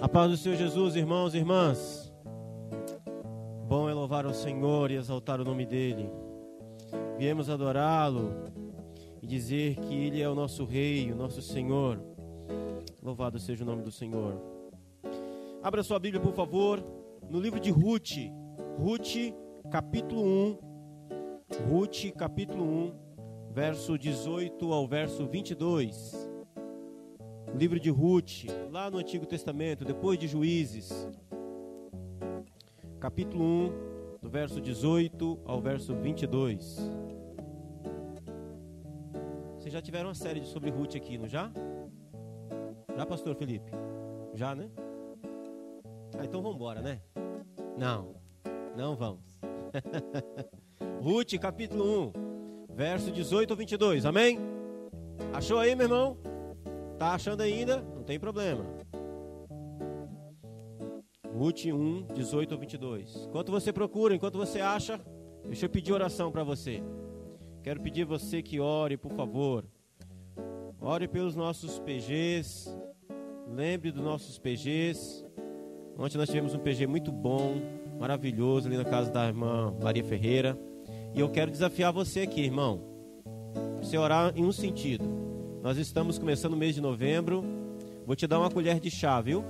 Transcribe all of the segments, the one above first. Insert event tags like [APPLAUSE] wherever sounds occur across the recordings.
A paz do Senhor Jesus, irmãos e irmãs. Bom é louvar ao Senhor e exaltar o nome dEle. Viemos adorá-lo e dizer que Ele é o nosso Rei, o nosso Senhor. Louvado seja o nome do Senhor. Abra sua Bíblia, por favor, no livro de Ruth. Ruth, capítulo 1. Ruth, capítulo 1, verso 18 ao verso 22 livro de Ruth, lá no Antigo Testamento, depois de Juízes, capítulo 1, do verso 18 ao verso 22. Vocês já tiveram uma série sobre Ruth aqui, não já? Já, pastor Felipe? Já, né? Ah, então vamos embora, né? Não, não vamos. [LAUGHS] Ruth, capítulo 1, verso 18 ao 22, amém? Achou aí, meu irmão? Tá achando ainda? Não tem problema. Ruth 1, 18 ou 22. Enquanto você procura, enquanto você acha, deixa eu pedir oração para você. Quero pedir você que ore, por favor. Ore pelos nossos PGs. Lembre dos nossos PGs. Ontem nós tivemos um PG muito bom, maravilhoso, ali na casa da irmã Maria Ferreira. E eu quero desafiar você aqui, irmão. Você orar em um sentido nós estamos começando o mês de novembro. Vou te dar uma colher de chá, viu?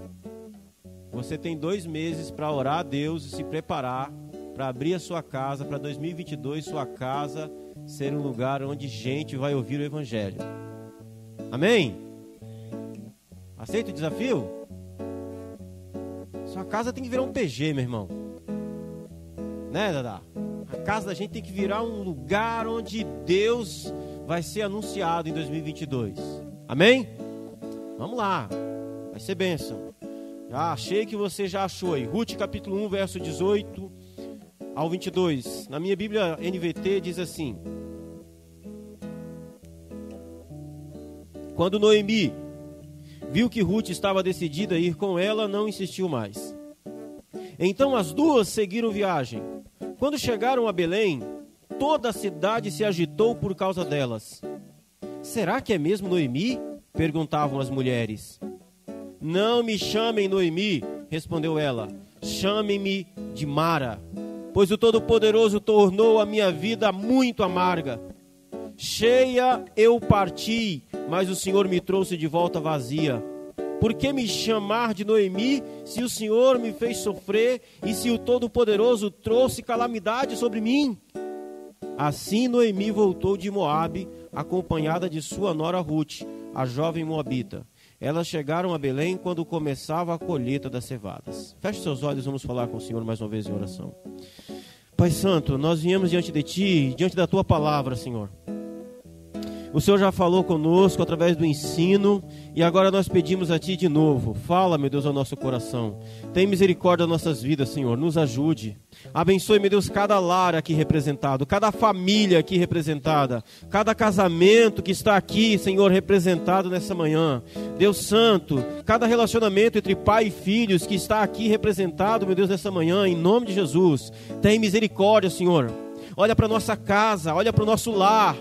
Você tem dois meses para orar a Deus e se preparar para abrir a sua casa para 2022, sua casa ser um lugar onde gente vai ouvir o Evangelho. Amém? Aceita o desafio? Sua casa tem que virar um PG, meu irmão. Né, Dada? A casa da gente tem que virar um lugar onde Deus vai ser anunciado em 2022. Amém? Vamos lá. Vai ser bênção. Já achei que você já achou aí. Ruth capítulo 1, verso 18 ao 22. Na minha Bíblia NVT diz assim: Quando Noemi viu que Ruth estava decidida a ir com ela, não insistiu mais. Então as duas seguiram viagem. Quando chegaram a Belém, toda a cidade se agitou por causa delas. Será que é mesmo Noemi? perguntavam as mulheres. Não me chamem Noemi, respondeu ela. Chamem-me de Mara, pois o Todo-Poderoso tornou a minha vida muito amarga. Cheia eu parti, mas o Senhor me trouxe de volta vazia. Por que me chamar de Noemi, se o Senhor me fez sofrer e se o Todo-Poderoso trouxe calamidade sobre mim? Assim Noemi voltou de Moabe, acompanhada de sua nora Ruth, a jovem moabita. Elas chegaram a Belém quando começava a colheita das cevadas. Feche seus olhos, vamos falar com o Senhor mais uma vez em oração. Pai Santo, nós viemos diante de Ti, diante da Tua palavra, Senhor. O Senhor já falou conosco através do ensino e agora nós pedimos a Ti de novo. Fala, meu Deus, ao nosso coração. Tem misericórdia das nossas vidas, Senhor. Nos ajude. Abençoe, meu Deus, cada lar aqui representado, cada família aqui representada, cada casamento que está aqui, Senhor, representado nessa manhã. Deus Santo, cada relacionamento entre pai e filhos que está aqui representado, meu Deus, nessa manhã, em nome de Jesus. Tem misericórdia, Senhor. Olha para nossa casa, olha para o nosso lar.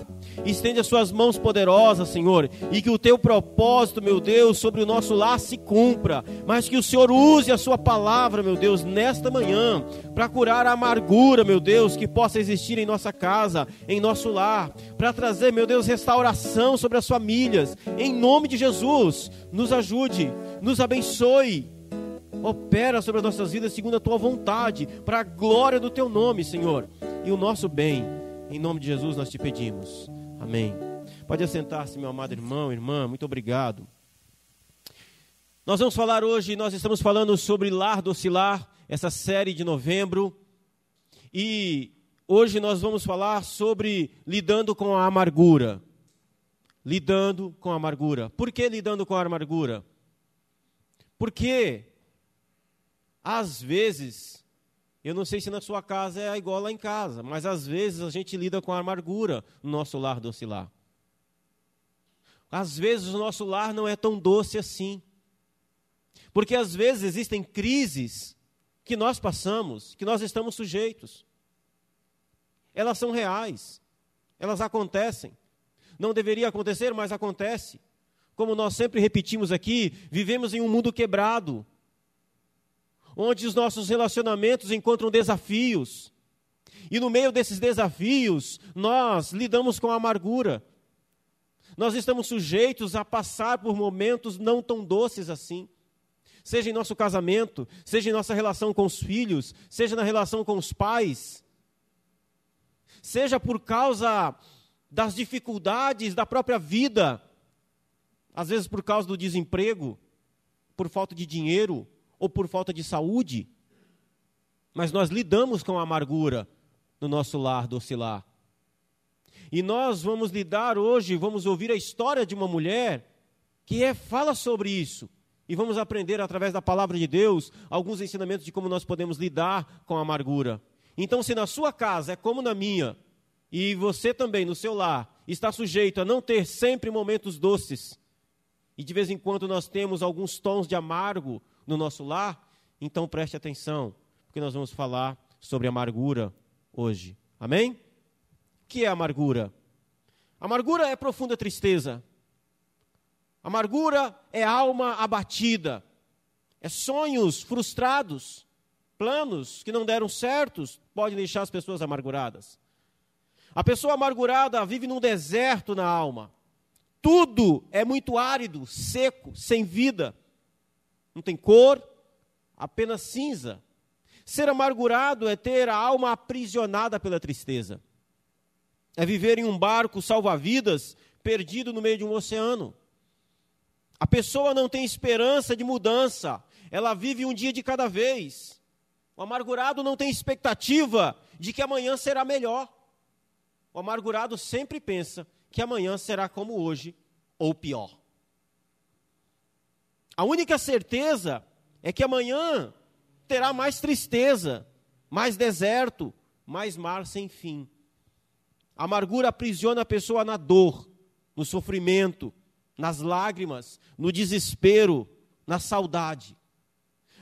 Estende as suas mãos poderosas, Senhor, e que o teu propósito, meu Deus, sobre o nosso lar se cumpra, mas que o Senhor use a sua palavra, meu Deus, nesta manhã, para curar a amargura, meu Deus, que possa existir em nossa casa, em nosso lar, para trazer, meu Deus, restauração sobre as famílias. Em nome de Jesus, nos ajude, nos abençoe. Opera sobre as nossas vidas segundo a tua vontade, para a glória do teu nome, Senhor, e o nosso bem. Em nome de Jesus nós te pedimos. Amém. Pode assentar-se, meu amado irmão, irmã, muito obrigado. Nós vamos falar hoje, nós estamos falando sobre lar docilar, essa série de novembro. E hoje nós vamos falar sobre lidando com a amargura. Lidando com a amargura. Por que lidando com a amargura? Porque, às vezes, eu não sei se na sua casa é igual lá em casa, mas às vezes a gente lida com a amargura no nosso lar docilar. Às vezes o nosso lar não é tão doce assim. Porque às vezes existem crises que nós passamos, que nós estamos sujeitos. Elas são reais. Elas acontecem. Não deveria acontecer, mas acontece. Como nós sempre repetimos aqui, vivemos em um mundo quebrado. Onde os nossos relacionamentos encontram desafios. E no meio desses desafios, nós lidamos com a amargura. Nós estamos sujeitos a passar por momentos não tão doces assim. Seja em nosso casamento, seja em nossa relação com os filhos, seja na relação com os pais, seja por causa das dificuldades da própria vida, às vezes por causa do desemprego, por falta de dinheiro ou por falta de saúde. Mas nós lidamos com a amargura no nosso lar docilar. E nós vamos lidar hoje, vamos ouvir a história de uma mulher que é, fala sobre isso. E vamos aprender através da palavra de Deus alguns ensinamentos de como nós podemos lidar com a amargura. Então, se na sua casa é como na minha, e você também no seu lar está sujeito a não ter sempre momentos doces, e de vez em quando nós temos alguns tons de amargo no nosso lar, então preste atenção, porque nós vamos falar sobre amargura hoje. Amém? O que é amargura? Amargura é profunda tristeza. Amargura é alma abatida. É sonhos frustrados, planos que não deram certos, podem deixar as pessoas amarguradas. A pessoa amargurada vive num deserto na alma. Tudo é muito árido, seco, sem vida. Não tem cor, apenas cinza. Ser amargurado é ter a alma aprisionada pela tristeza. É viver em um barco salva-vidas perdido no meio de um oceano. A pessoa não tem esperança de mudança, ela vive um dia de cada vez. O amargurado não tem expectativa de que amanhã será melhor. O amargurado sempre pensa que amanhã será como hoje ou pior. A única certeza é que amanhã terá mais tristeza, mais deserto, mais mar sem fim. A amargura aprisiona a pessoa na dor, no sofrimento, nas lágrimas, no desespero, na saudade.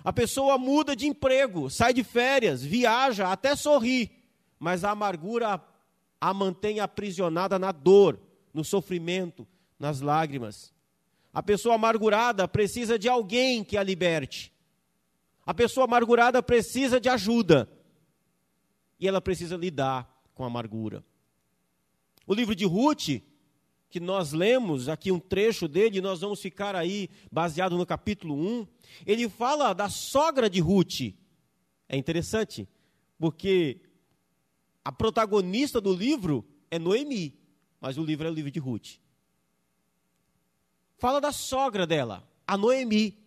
A pessoa muda de emprego, sai de férias, viaja, até sorri, mas a amargura a mantém aprisionada na dor, no sofrimento, nas lágrimas. A pessoa amargurada precisa de alguém que a liberte. A pessoa amargurada precisa de ajuda. E ela precisa lidar com a amargura. O livro de Ruth, que nós lemos, aqui um trecho dele, nós vamos ficar aí baseado no capítulo 1, ele fala da sogra de Ruth. É interessante, porque a protagonista do livro é Noemi, mas o livro é o livro de Ruth. Fala da sogra dela, a Noemi.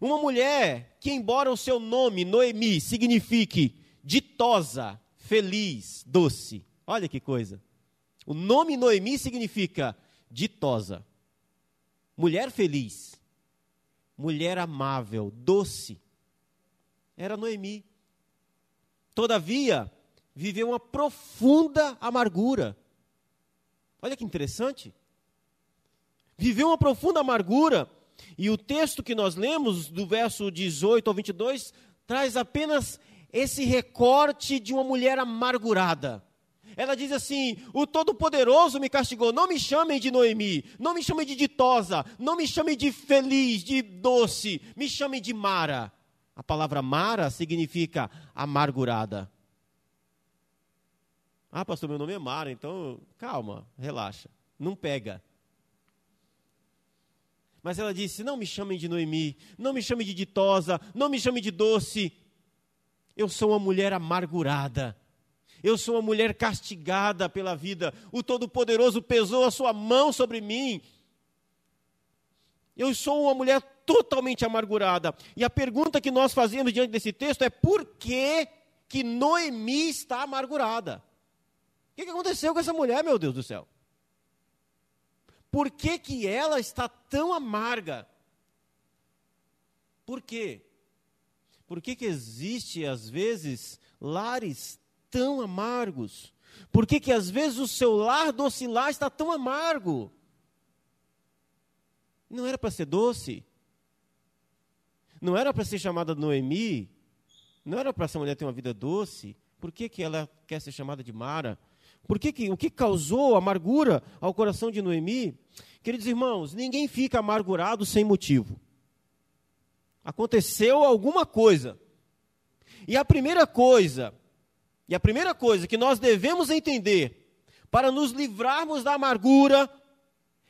Uma mulher que, embora o seu nome, Noemi, signifique ditosa, feliz, doce. Olha que coisa. O nome Noemi significa ditosa, mulher feliz, mulher amável, doce. Era Noemi. Todavia, viveu uma profunda amargura. Olha que interessante. Viveu uma profunda amargura. E o texto que nós lemos, do verso 18 ao 22, traz apenas esse recorte de uma mulher amargurada. Ela diz assim: O Todo-Poderoso me castigou. Não me chamem de Noemi, não me chamem de ditosa, não me chamem de feliz, de doce, me chamem de Mara. A palavra Mara significa amargurada. Ah, pastor, meu nome é Mara, então calma, relaxa, não pega. Mas ela disse: Não me chamem de Noemi, não me chamem de ditosa, não me chamem de doce. Eu sou uma mulher amargurada. Eu sou uma mulher castigada pela vida. O Todo-Poderoso pesou a sua mão sobre mim. Eu sou uma mulher totalmente amargurada. E a pergunta que nós fazemos diante desse texto é: por que, que Noemi está amargurada? que, que aconteceu com essa mulher, meu Deus do céu? Por que, que ela está tão amarga? Por quê? Por que, que existe, às vezes, lares tão amargos? Por que, que às vezes o seu lar docilar está tão amargo? Não era para ser doce? Não era para ser chamada Noemi? Não era para essa mulher ter uma vida doce? Por que, que ela quer ser chamada de Mara? Por que, que, o que causou amargura ao coração de Noemi? Queridos irmãos, ninguém fica amargurado sem motivo. Aconteceu alguma coisa. E a primeira coisa, e a primeira coisa que nós devemos entender para nos livrarmos da amargura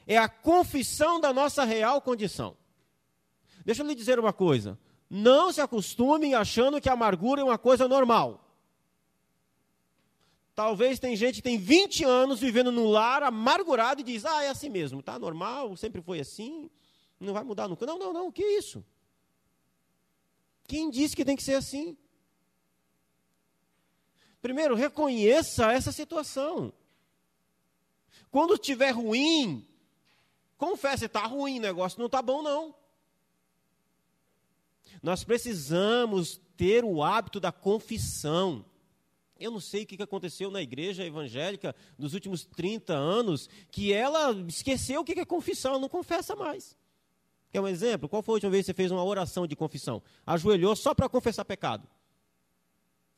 é a confissão da nossa real condição. Deixa eu lhe dizer uma coisa: não se acostumem achando que a amargura é uma coisa normal. Talvez tem gente que tem 20 anos vivendo num lar amargurado e diz: "Ah, é assim mesmo, tá normal, sempre foi assim, não vai mudar nunca". Não, não, não, que isso? Quem disse que tem que ser assim? Primeiro, reconheça essa situação. Quando estiver ruim, confesse, está ruim, o negócio não está bom, não. Nós precisamos ter o hábito da confissão. Eu não sei o que aconteceu na igreja evangélica nos últimos 30 anos, que ela esqueceu o que é confissão, ela não confessa mais. Quer um exemplo? Qual foi a última vez que você fez uma oração de confissão? Ajoelhou só para confessar pecado.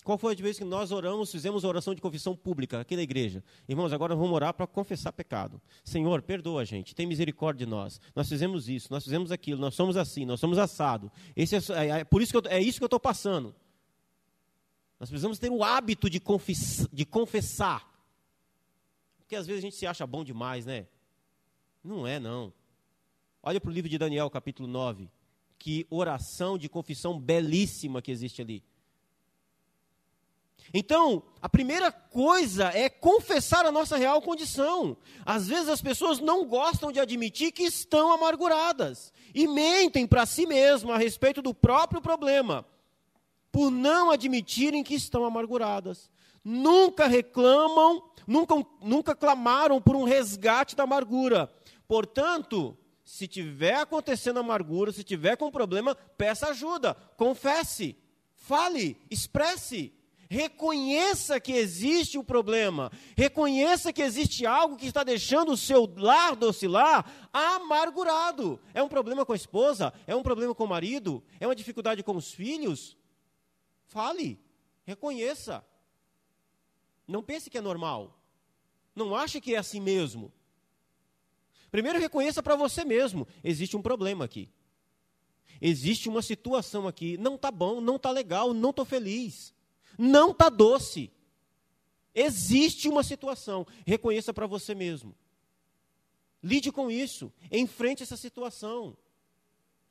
Qual foi a vez que nós oramos, fizemos oração de confissão pública aqui na igreja? Irmãos, agora vamos orar para confessar pecado. Senhor, perdoa a gente, tem misericórdia de nós. Nós fizemos isso, nós fizemos aquilo, nós somos assim, nós somos assado. Esse é, é, é por isso que eu, é isso que eu estou passando. Nós precisamos ter o hábito de, de confessar. Porque às vezes a gente se acha bom demais, né? Não é, não. Olha para o livro de Daniel, capítulo 9. Que oração de confissão belíssima que existe ali. Então, a primeira coisa é confessar a nossa real condição. Às vezes as pessoas não gostam de admitir que estão amarguradas e mentem para si mesmas a respeito do próprio problema, por não admitirem que estão amarguradas. Nunca reclamam, nunca, nunca clamaram por um resgate da amargura. Portanto, se tiver acontecendo amargura, se tiver com problema, peça ajuda, confesse, fale, expresse. Reconheça que existe o problema. Reconheça que existe algo que está deixando o seu lar docilar amargurado. É um problema com a esposa? É um problema com o marido? É uma dificuldade com os filhos? Fale. Reconheça. Não pense que é normal. Não ache que é assim mesmo. Primeiro reconheça para você mesmo: existe um problema aqui. Existe uma situação aqui. Não está bom, não está legal, não estou feliz não está doce. Existe uma situação, reconheça para você mesmo. Lide com isso, enfrente essa situação.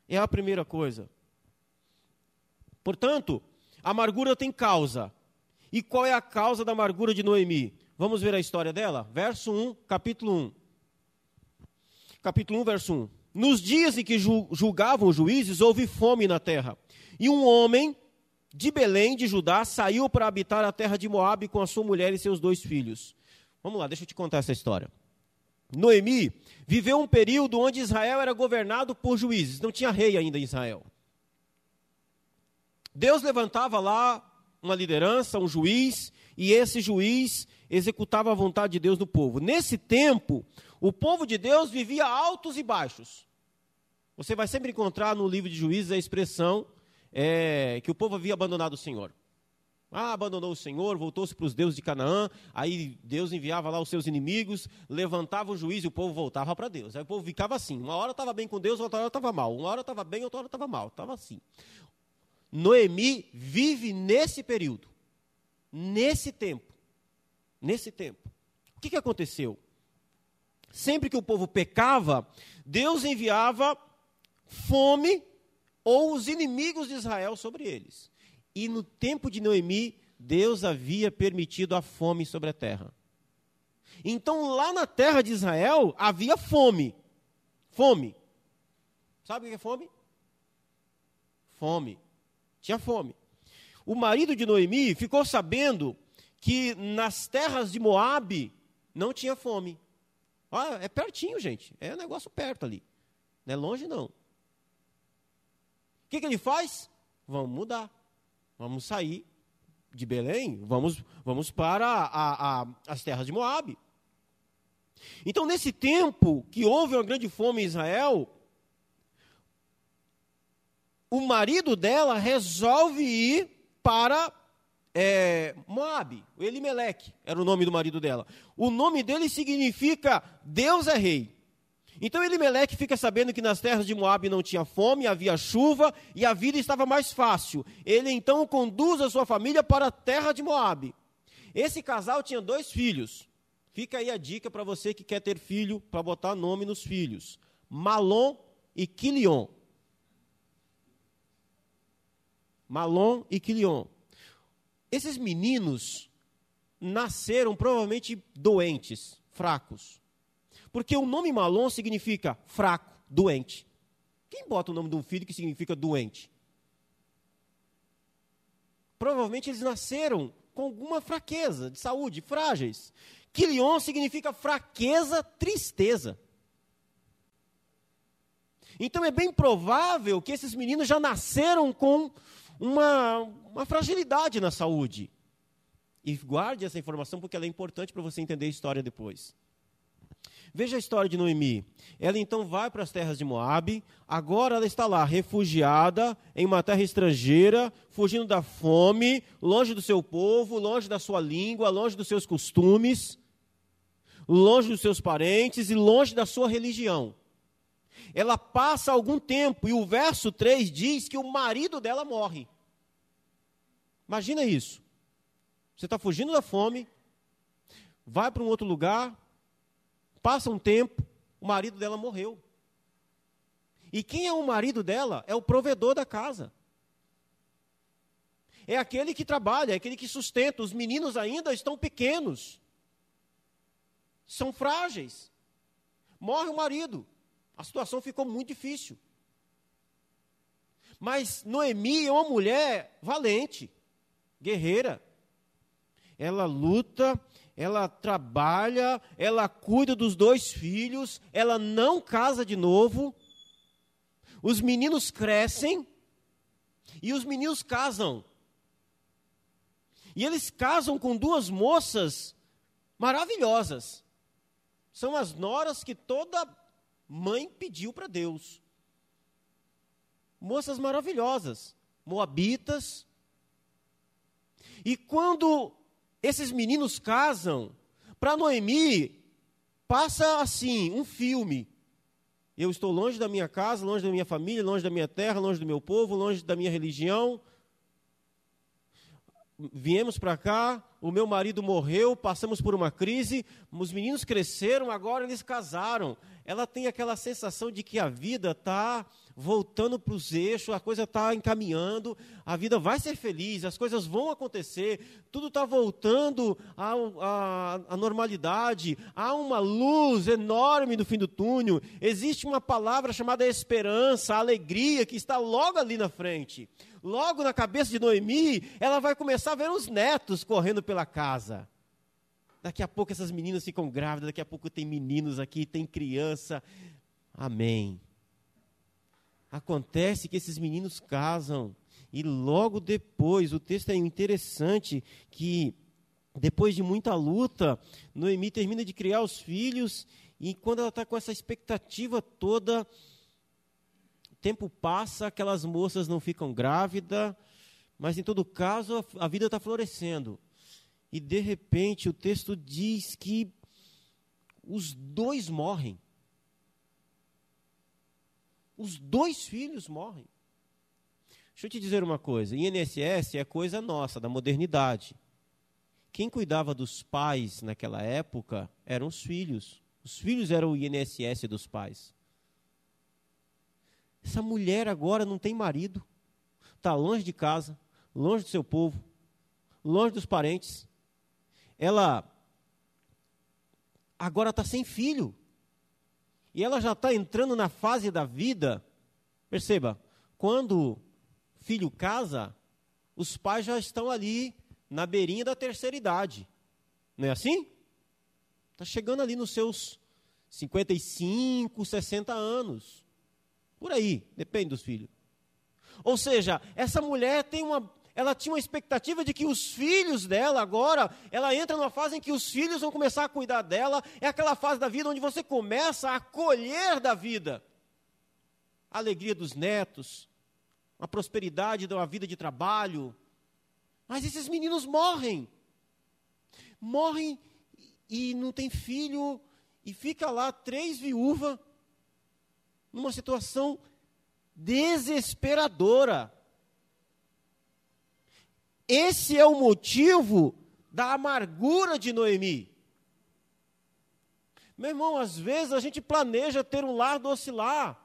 É a primeira coisa. Portanto, amargura tem causa. E qual é a causa da amargura de Noemi? Vamos ver a história dela? Verso 1, capítulo 1. Capítulo 1, verso 1. Nos dias em que julgavam os juízes, houve fome na terra. E um homem de Belém de Judá saiu para habitar a terra de Moabe com a sua mulher e seus dois filhos. Vamos lá, deixa eu te contar essa história. Noemi viveu um período onde Israel era governado por juízes, não tinha rei ainda em Israel. Deus levantava lá uma liderança, um juiz, e esse juiz executava a vontade de Deus no povo. Nesse tempo, o povo de Deus vivia altos e baixos. Você vai sempre encontrar no livro de juízes a expressão é, que o povo havia abandonado o Senhor. Ah, abandonou o Senhor, voltou-se para os deuses de Canaã, aí Deus enviava lá os seus inimigos, levantava o juiz e o povo voltava para Deus. Aí o povo ficava assim, uma hora estava bem com Deus, outra hora estava mal, uma hora estava bem, outra hora estava mal, estava assim. Noemi vive nesse período, nesse tempo, nesse tempo. O que, que aconteceu? Sempre que o povo pecava, Deus enviava fome ou os inimigos de Israel sobre eles. E no tempo de Noemi, Deus havia permitido a fome sobre a terra. Então, lá na terra de Israel, havia fome. Fome. Sabe o que é fome? Fome. Tinha fome. O marido de Noemi ficou sabendo que nas terras de Moabe não tinha fome. Ah, é pertinho, gente. É um negócio perto ali. Não é longe, não que, que ele faz? Vamos mudar. Vamos sair de Belém, vamos, vamos para a, a, as terras de Moabe. Então, nesse tempo que houve uma grande fome em Israel, o marido dela resolve ir para é, Moabe, o Elimeleque era o nome do marido dela. O nome dele significa Deus é rei. Então Elimeleque fica sabendo que nas terras de Moabe não tinha fome, havia chuva e a vida estava mais fácil. Ele então conduz a sua família para a terra de Moabe. Esse casal tinha dois filhos. Fica aí a dica para você que quer ter filho, para botar nome nos filhos: Malom e Quilion. Malom e Quilion. Esses meninos nasceram provavelmente doentes, fracos. Porque o nome Malom significa fraco, doente. Quem bota o nome de um filho que significa doente? Provavelmente eles nasceram com alguma fraqueza de saúde, frágeis. Quilion significa fraqueza, tristeza. Então é bem provável que esses meninos já nasceram com uma, uma fragilidade na saúde. E guarde essa informação porque ela é importante para você entender a história depois. Veja a história de Noemi. Ela então vai para as terras de Moabe. Agora ela está lá, refugiada em uma terra estrangeira, fugindo da fome, longe do seu povo, longe da sua língua, longe dos seus costumes, longe dos seus parentes e longe da sua religião. Ela passa algum tempo e o verso 3 diz que o marido dela morre. Imagina isso. Você está fugindo da fome, vai para um outro lugar, Passa um tempo, o marido dela morreu. E quem é o marido dela? É o provedor da casa. É aquele que trabalha, é aquele que sustenta. Os meninos ainda estão pequenos. São frágeis. Morre o marido. A situação ficou muito difícil. Mas Noemi é uma mulher valente, guerreira. Ela luta ela trabalha, ela cuida dos dois filhos, ela não casa de novo. Os meninos crescem e os meninos casam. E eles casam com duas moças maravilhosas. São as noras que toda mãe pediu para Deus. Moças maravilhosas, moabitas. E quando esses meninos casam. Para Noemi, passa assim, um filme. Eu estou longe da minha casa, longe da minha família, longe da minha terra, longe do meu povo, longe da minha religião. Viemos para cá, o meu marido morreu, passamos por uma crise, os meninos cresceram, agora eles casaram. Ela tem aquela sensação de que a vida está voltando para os eixos, a coisa está encaminhando, a vida vai ser feliz, as coisas vão acontecer, tudo está voltando à, à, à, normalidade, há uma luz enorme no fim do túnel, existe uma palavra chamada esperança, alegria, que está logo ali na frente. Logo na cabeça de Noemi, ela vai começar a ver os netos correndo pela casa. Daqui a pouco essas meninas ficam grávidas, daqui a pouco tem meninos aqui, tem criança. Amém. Acontece que esses meninos casam e logo depois, o texto é interessante que depois de muita luta, Noemi termina de criar os filhos e quando ela está com essa expectativa toda, tempo passa, aquelas moças não ficam grávidas, mas em todo caso a, a vida está florescendo. E de repente o texto diz que os dois morrem os dois filhos morrem. Deixa eu te dizer uma coisa: INSS é coisa nossa, da modernidade. Quem cuidava dos pais naquela época eram os filhos. Os filhos eram o INSS dos pais. Essa mulher agora não tem marido, está longe de casa, longe do seu povo, longe dos parentes. Ela agora está sem filho e ela já está entrando na fase da vida. Perceba, quando filho casa, os pais já estão ali na beirinha da terceira idade. Não é assim? Está chegando ali nos seus 55, 60 anos. Por aí, depende dos filhos. Ou seja, essa mulher tem uma ela tinha uma expectativa de que os filhos dela agora, ela entra numa fase em que os filhos vão começar a cuidar dela, é aquela fase da vida onde você começa a colher da vida. A alegria dos netos, a prosperidade da vida de trabalho. Mas esses meninos morrem. Morrem e não tem filho, e fica lá três viúvas numa situação desesperadora. Esse é o motivo da amargura de Noemi. Meu irmão, às vezes a gente planeja ter um lar docilar,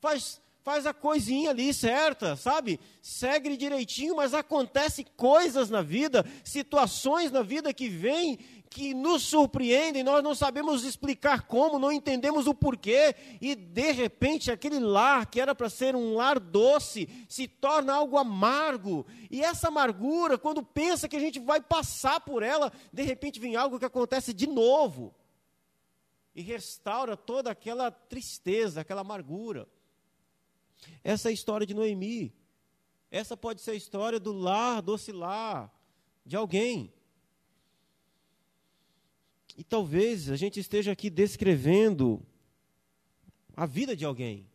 faz, faz a coisinha ali certa, sabe? Segue direitinho, mas acontece coisas na vida, situações na vida que vêm que nos surpreendem, nós não sabemos explicar como, não entendemos o porquê, e de repente aquele lar que era para ser um lar doce se torna algo amargo. E essa amargura, quando pensa que a gente vai passar por ela, de repente vem algo que acontece de novo e restaura toda aquela tristeza, aquela amargura. Essa é a história de Noemi. Essa pode ser a história do lar, doce lar, de alguém. E talvez a gente esteja aqui descrevendo a vida de alguém.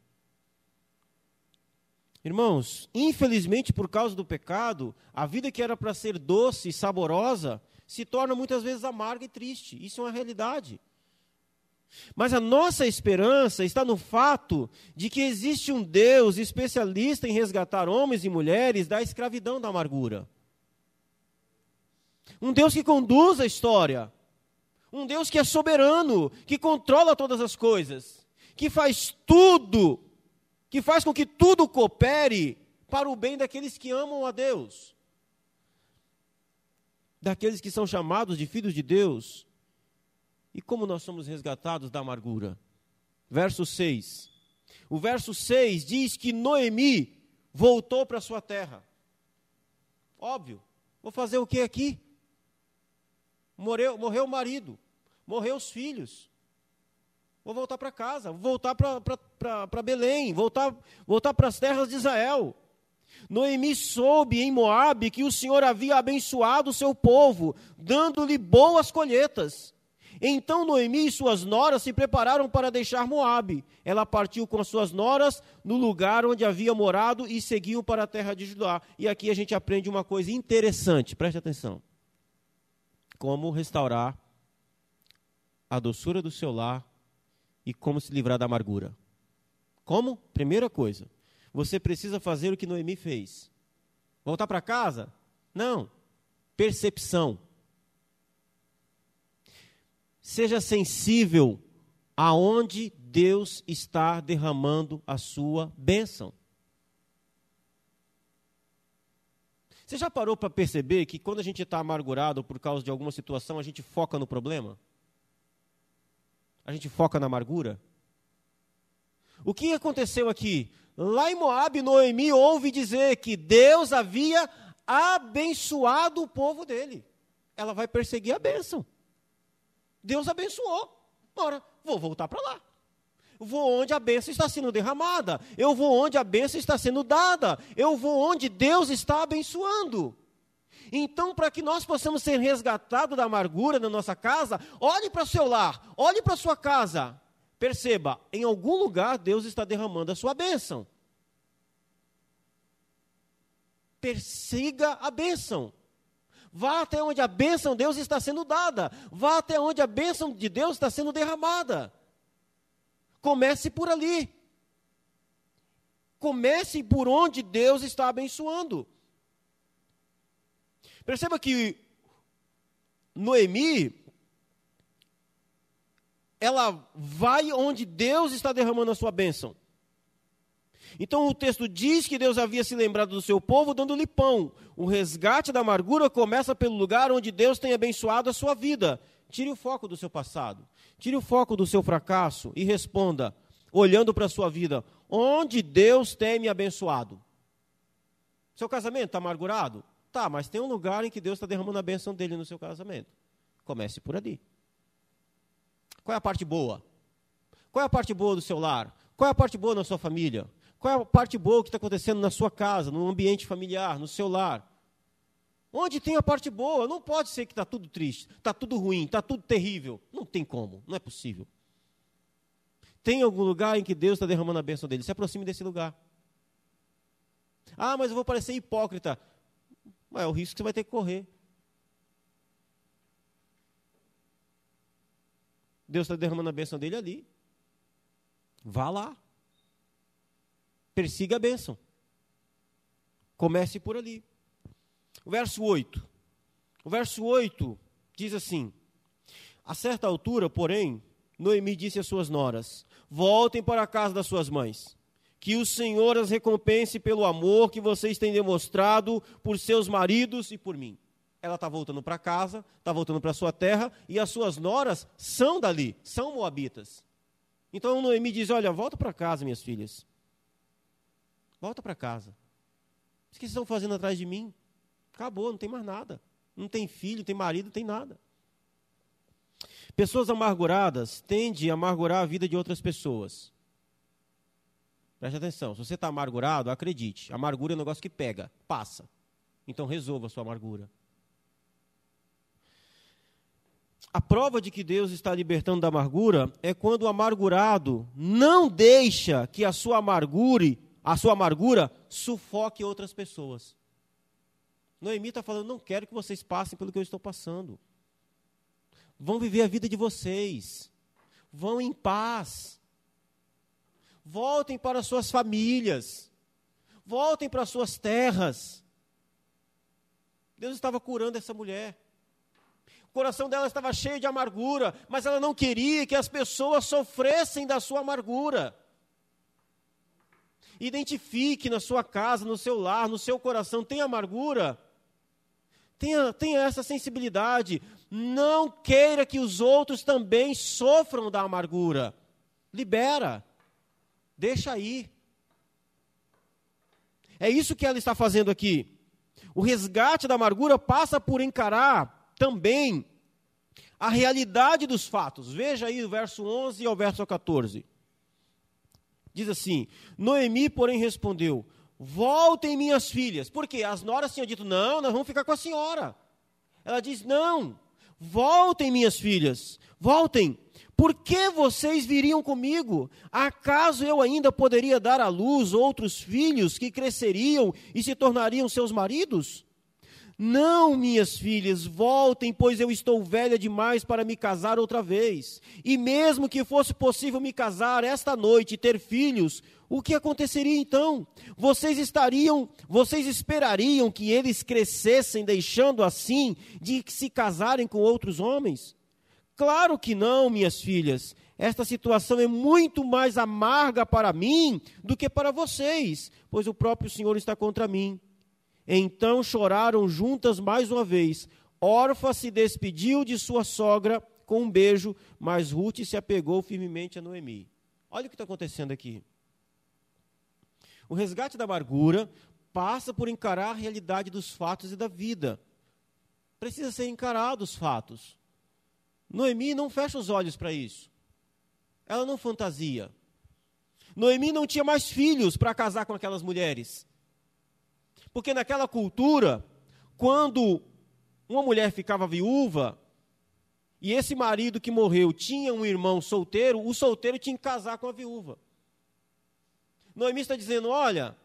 Irmãos, infelizmente por causa do pecado, a vida que era para ser doce e saborosa se torna muitas vezes amarga e triste. Isso é uma realidade. Mas a nossa esperança está no fato de que existe um Deus especialista em resgatar homens e mulheres da escravidão da amargura. Um Deus que conduz a história. Um Deus que é soberano, que controla todas as coisas, que faz tudo, que faz com que tudo coopere para o bem daqueles que amam a Deus, daqueles que são chamados de filhos de Deus. E como nós somos resgatados da amargura? Verso 6. O verso 6 diz que Noemi voltou para sua terra. Óbvio, vou fazer o que aqui? Morreu, morreu o marido, morreu os filhos. Vou voltar para casa, vou voltar para Belém, voltar, voltar para as terras de Israel. Noemi soube em Moabe que o Senhor havia abençoado o seu povo, dando-lhe boas colheitas. Então Noemi e suas noras se prepararam para deixar Moabe. Ela partiu com as suas noras no lugar onde havia morado e seguiu para a terra de Judá. E aqui a gente aprende uma coisa interessante, preste atenção como restaurar a doçura do seu lar e como se livrar da amargura. Como? Primeira coisa, você precisa fazer o que Noemi fez. Voltar para casa? Não. Percepção. Seja sensível aonde Deus está derramando a sua bênção. Você já parou para perceber que quando a gente está amargurado por causa de alguma situação, a gente foca no problema? A gente foca na amargura? O que aconteceu aqui? Lá em Moab, Noemi ouve dizer que Deus havia abençoado o povo dele. Ela vai perseguir a bênção. Deus abençoou. Ora, vou voltar para lá vou onde a bênção está sendo derramada, eu vou onde a bênção está sendo dada, eu vou onde Deus está abençoando. Então, para que nós possamos ser resgatados da amargura na nossa casa, olhe para o seu lar, olhe para a sua casa. Perceba, em algum lugar Deus está derramando a sua bênção. Persiga a bênção. Vá até onde a bênção de Deus está sendo dada. Vá até onde a bênção de Deus está sendo derramada. Comece por ali. Comece por onde Deus está abençoando. Perceba que Noemi, ela vai onde Deus está derramando a sua bênção. Então o texto diz que Deus havia se lembrado do seu povo dando-lhe pão. O resgate da amargura começa pelo lugar onde Deus tem abençoado a sua vida. Tire o foco do seu passado. Tire o foco do seu fracasso e responda, olhando para a sua vida: onde Deus tem me abençoado? Seu casamento está amargurado? Tá, mas tem um lugar em que Deus está derramando a bênção dele no seu casamento. Comece por ali. Qual é a parte boa? Qual é a parte boa do seu lar? Qual é a parte boa na sua família? Qual é a parte boa que está acontecendo na sua casa, no ambiente familiar, no seu lar? Onde tem a parte boa? Não pode ser que está tudo triste, está tudo ruim, está tudo terrível. Não tem como, não é possível. Tem algum lugar em que Deus está derramando a bênção dele? Se aproxime desse lugar. Ah, mas eu vou parecer hipócrita. Mas é o risco que você vai ter que correr. Deus está derramando a bênção dele ali. Vá lá. persiga a bênção. Comece por ali. O verso 8. O verso 8 diz assim: A certa altura, porém, Noemi disse às suas noras: Voltem para a casa das suas mães. Que o Senhor as recompense pelo amor que vocês têm demonstrado por seus maridos e por mim. Ela está voltando para casa, está voltando para sua terra, e as suas noras são dali, são moabitas. Então Noemi diz: Olha, volta para casa, minhas filhas. Volta para casa. O que vocês estão fazendo atrás de mim? Acabou, não tem mais nada. Não tem filho, não tem marido, não tem nada. Pessoas amarguradas tendem a amargurar a vida de outras pessoas. Preste atenção, se você está amargurado, acredite, amargura é um negócio que pega, passa. Então resolva a sua amargura. A prova de que Deus está libertando da amargura é quando o amargurado não deixa que a sua amargura, a sua amargura sufoque outras pessoas. Noemi está falando, não quero que vocês passem pelo que eu estou passando. Vão viver a vida de vocês. Vão em paz. Voltem para suas famílias. Voltem para suas terras. Deus estava curando essa mulher. O coração dela estava cheio de amargura, mas ela não queria que as pessoas sofressem da sua amargura. Identifique na sua casa, no seu lar, no seu coração, tem amargura? Tenha, tenha essa sensibilidade. Não queira que os outros também sofram da amargura. Libera. Deixa aí. É isso que ela está fazendo aqui. O resgate da amargura passa por encarar também a realidade dos fatos. Veja aí o verso 11 ao verso 14. Diz assim: Noemi, porém, respondeu: Voltem, minhas filhas. Porque as noras tinham dito: Não, nós vamos ficar com a senhora. Ela diz: Não, voltem, minhas filhas, voltem. Por que vocês viriam comigo? Acaso eu ainda poderia dar à luz outros filhos que cresceriam e se tornariam seus maridos? Não, minhas filhas, voltem, pois eu estou velha demais para me casar outra vez. E mesmo que fosse possível me casar esta noite e ter filhos, o que aconteceria então? Vocês estariam, vocês esperariam que eles crescessem deixando assim de se casarem com outros homens? Claro que não, minhas filhas. Esta situação é muito mais amarga para mim do que para vocês, pois o próprio Senhor está contra mim. Então choraram juntas mais uma vez. Orfa se despediu de sua sogra com um beijo, mas Ruth se apegou firmemente a Noemi. Olha o que está acontecendo aqui. O resgate da amargura passa por encarar a realidade dos fatos e da vida. Precisa ser encarado os fatos. Noemi não fecha os olhos para isso. Ela não fantasia. Noemi não tinha mais filhos para casar com aquelas mulheres. Porque naquela cultura, quando uma mulher ficava viúva e esse marido que morreu tinha um irmão solteiro, o solteiro tinha que casar com a viúva. Noemi está dizendo: olha,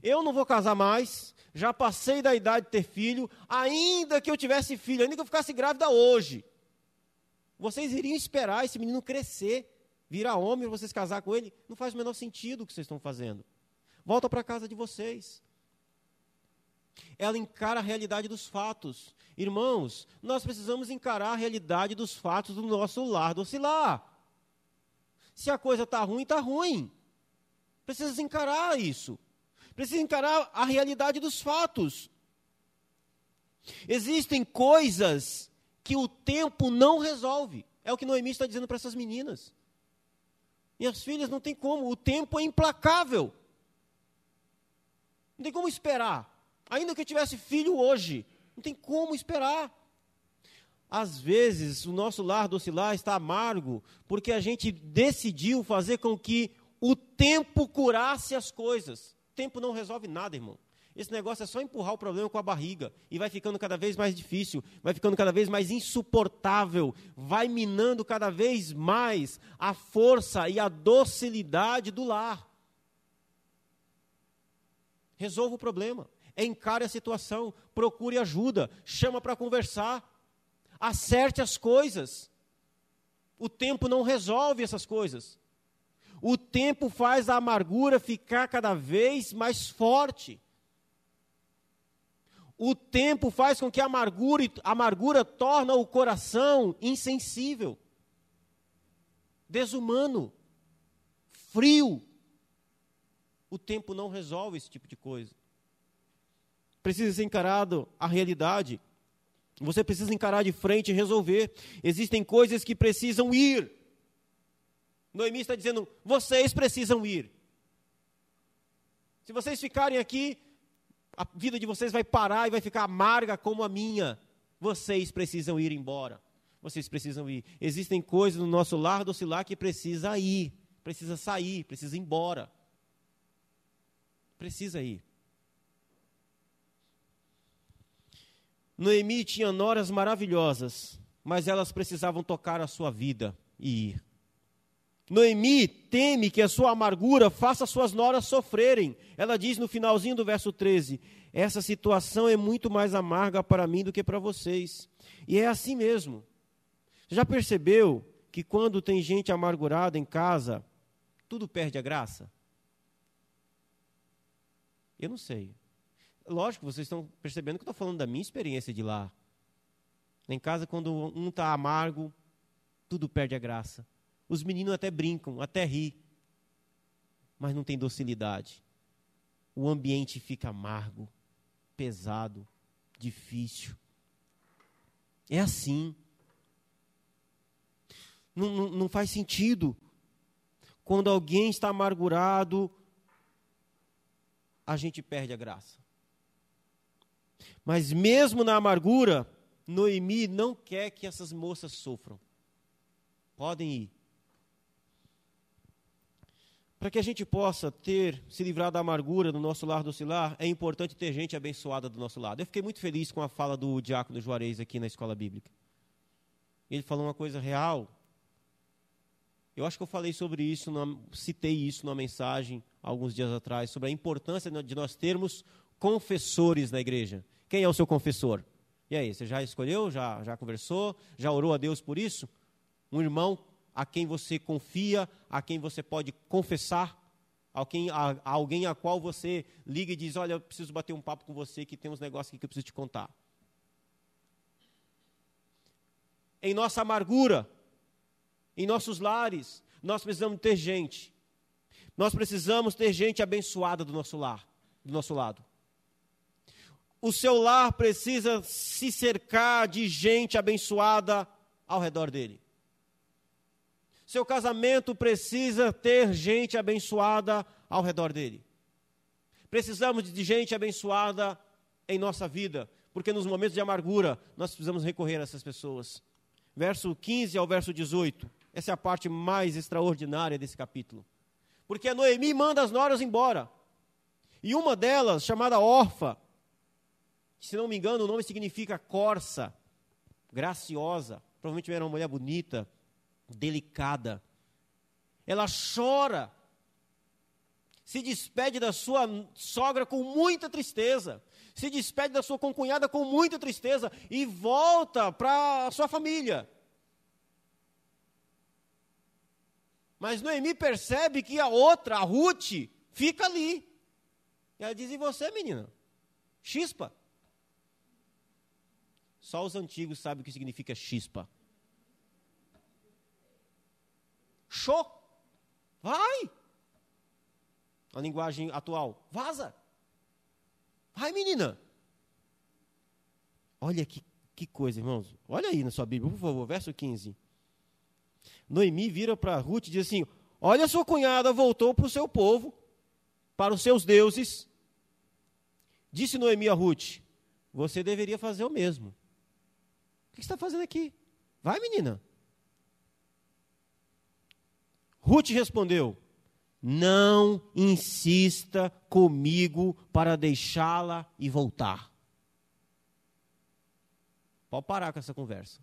eu não vou casar mais, já passei da idade de ter filho, ainda que eu tivesse filho, ainda que eu ficasse grávida hoje. Vocês iriam esperar esse menino crescer, virar homem, vocês casar com ele? Não faz o menor sentido o que vocês estão fazendo. Volta para a casa de vocês. Ela encara a realidade dos fatos. Irmãos, nós precisamos encarar a realidade dos fatos do nosso lar, do oscilar. Se a coisa está ruim, está ruim. Precisa encarar isso. Precisa encarar a realidade dos fatos. Existem coisas que o tempo não resolve. É o que Noemi está dizendo para essas meninas. Minhas filhas, não tem como, o tempo é implacável. Não tem como esperar. Ainda que eu tivesse filho hoje, não tem como esperar. Às vezes, o nosso lar docilar está amargo, porque a gente decidiu fazer com que o tempo curasse as coisas. O tempo não resolve nada, irmão. Esse negócio é só empurrar o problema com a barriga e vai ficando cada vez mais difícil, vai ficando cada vez mais insuportável, vai minando cada vez mais a força e a docilidade do lar. Resolva o problema encare a situação, procure ajuda, chama para conversar, acerte as coisas. O tempo não resolve essas coisas. O tempo faz a amargura ficar cada vez mais forte. O tempo faz com que a amargura, a amargura torna o coração insensível, desumano, frio. O tempo não resolve esse tipo de coisa. Precisa ser encarado a realidade. Você precisa encarar de frente e resolver. Existem coisas que precisam ir. Noemi está dizendo: vocês precisam ir. Se vocês ficarem aqui, a vida de vocês vai parar e vai ficar amarga como a minha. Vocês precisam ir embora. Vocês precisam ir. Existem coisas no nosso lar do oscilar que precisa ir, precisa sair, precisa ir embora. Precisa ir. Noemi tinha noras maravilhosas, mas elas precisavam tocar a sua vida e ir. Noemi teme que a sua amargura faça suas noras sofrerem. Ela diz no finalzinho do verso 13: Essa situação é muito mais amarga para mim do que para vocês. E é assim mesmo. Já percebeu que quando tem gente amargurada em casa, tudo perde a graça? Eu não sei lógico, vocês estão percebendo que eu estou falando da minha experiência de lá. Em casa, quando um está amargo, tudo perde a graça. Os meninos até brincam, até ri, mas não tem docilidade. O ambiente fica amargo, pesado, difícil. É assim. Não, não, não faz sentido. Quando alguém está amargurado, a gente perde a graça. Mas mesmo na amargura, Noemi não quer que essas moças sofram. Podem ir. Para que a gente possa ter, se livrar da amargura no nosso lar docilar, é importante ter gente abençoada do nosso lado. Eu fiquei muito feliz com a fala do diácono Juarez aqui na escola bíblica. Ele falou uma coisa real. Eu acho que eu falei sobre isso, citei isso numa mensagem alguns dias atrás, sobre a importância de nós termos confessores na igreja. Quem é o seu confessor? E aí, você já escolheu? Já, já conversou? Já orou a Deus por isso? Um irmão a quem você confia, a quem você pode confessar, alguém a, a alguém a qual você liga e diz: Olha, eu preciso bater um papo com você que tem uns negócios aqui que eu preciso te contar. Em nossa amargura, em nossos lares, nós precisamos ter gente. Nós precisamos ter gente abençoada do nosso lar, do nosso lado o seu lar precisa se cercar de gente abençoada ao redor dele. Seu casamento precisa ter gente abençoada ao redor dele. Precisamos de gente abençoada em nossa vida, porque nos momentos de amargura nós precisamos recorrer a essas pessoas. Verso 15 ao verso 18. Essa é a parte mais extraordinária desse capítulo. Porque Noemi manda as noras embora. E uma delas, chamada Orfa, se não me engano, o nome significa corça, graciosa. Provavelmente era uma mulher bonita, delicada. Ela chora, se despede da sua sogra com muita tristeza, se despede da sua concunhada com muita tristeza e volta para a sua família. Mas Noemi percebe que a outra, a Ruth, fica ali. E ela diz: E você, menina? Chispa. Só os antigos sabem o que significa chispa. Show! Vai! A linguagem atual. Vaza! Vai, menina! Olha que, que coisa, irmãos. Olha aí na sua Bíblia, por favor, verso 15. Noemi vira para Ruth e diz assim: Olha, sua cunhada voltou para o seu povo, para os seus deuses. Disse Noemi a Ruth: Você deveria fazer o mesmo que está fazendo aqui? Vai, menina. Ruth respondeu: Não insista comigo para deixá-la e voltar. Pode parar com essa conversa.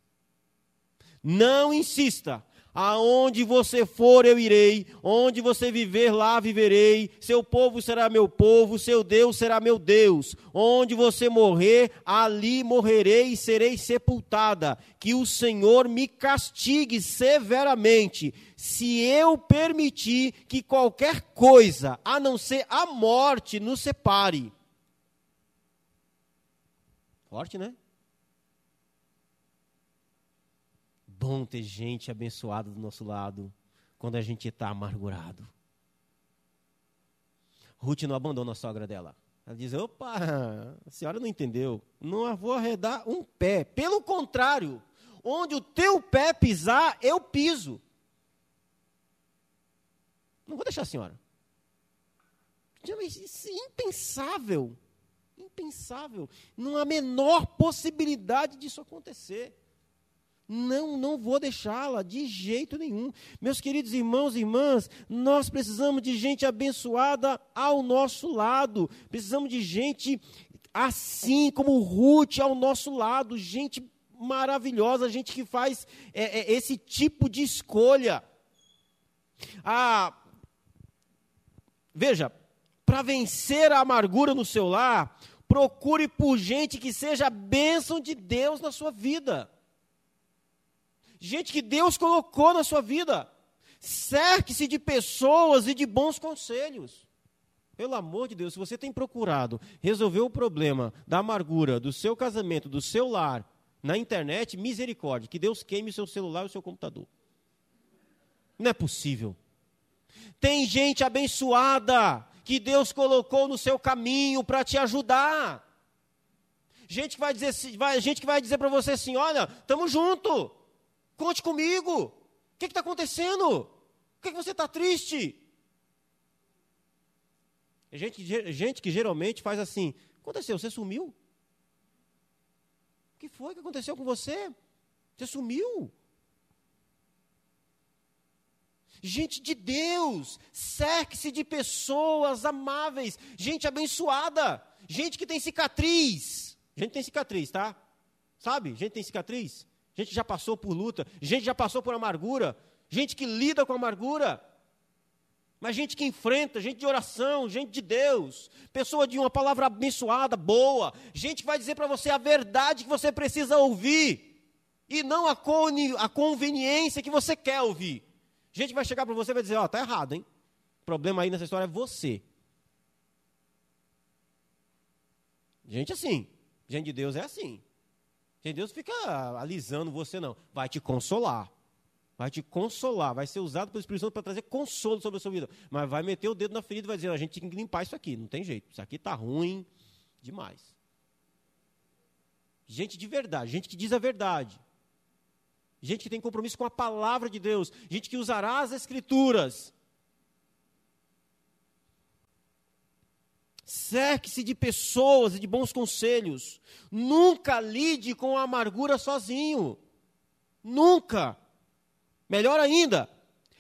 Não insista. Aonde você for, eu irei. Onde você viver, lá viverei. Seu povo será meu povo, seu Deus será meu Deus. Onde você morrer, ali morrerei e serei sepultada. Que o Senhor me castigue severamente, se eu permitir que qualquer coisa, a não ser a morte, nos separe. Forte, né? Bom ter gente abençoada do nosso lado quando a gente está amargurado. Ruth não abandona a sogra dela. Ela diz: opa, a senhora não entendeu. Não vou arredar um pé. Pelo contrário, onde o teu pé pisar, eu piso. Não vou deixar a senhora. Isso é impensável. Impensável. Não há menor possibilidade disso acontecer. Não, não vou deixá-la de jeito nenhum. Meus queridos irmãos e irmãs, nós precisamos de gente abençoada ao nosso lado. Precisamos de gente assim como Ruth ao nosso lado, gente maravilhosa, gente que faz é, é, esse tipo de escolha. Ah, veja, para vencer a amargura no seu lar, procure por gente que seja bênção de Deus na sua vida gente que Deus colocou na sua vida. Cerque-se de pessoas e de bons conselhos. Pelo amor de Deus, se você tem procurado resolver o problema da amargura do seu casamento, do seu lar, na internet, misericórdia, que Deus queime o seu celular e o seu computador. Não é possível. Tem gente abençoada que Deus colocou no seu caminho para te ajudar. Gente que vai dizer, vai, gente que vai dizer para você assim: olha, estamos junto. Conte comigo. O que está acontecendo? Por que, que você está triste? É gente, gente que geralmente faz assim: aconteceu, você sumiu? O que foi que aconteceu com você? Você sumiu? Gente de Deus, cerque-se de pessoas amáveis, gente abençoada, gente que tem cicatriz. Gente tem cicatriz, tá? Sabe? Gente tem cicatriz gente já passou por luta, gente já passou por amargura, gente que lida com amargura, mas gente que enfrenta, gente de oração, gente de Deus, pessoa de uma palavra abençoada, boa, gente que vai dizer para você a verdade que você precisa ouvir, e não a, a conveniência que você quer ouvir. Gente vai chegar para você e vai dizer: Ó, oh, tá errado, hein? O problema aí nessa história é você. Gente assim, gente de Deus é assim. Deus fica alisando você, não. Vai te consolar. Vai te consolar. Vai ser usado pelo Espírito Santo para trazer consolo sobre a sua vida. Mas vai meter o dedo na ferida e vai dizer: a gente tem que limpar isso aqui. Não tem jeito. Isso aqui está ruim demais. Gente de verdade. Gente que diz a verdade. Gente que tem compromisso com a palavra de Deus. Gente que usará as Escrituras Cerque-se de pessoas e de bons conselhos. Nunca lide com a amargura sozinho. Nunca. Melhor ainda,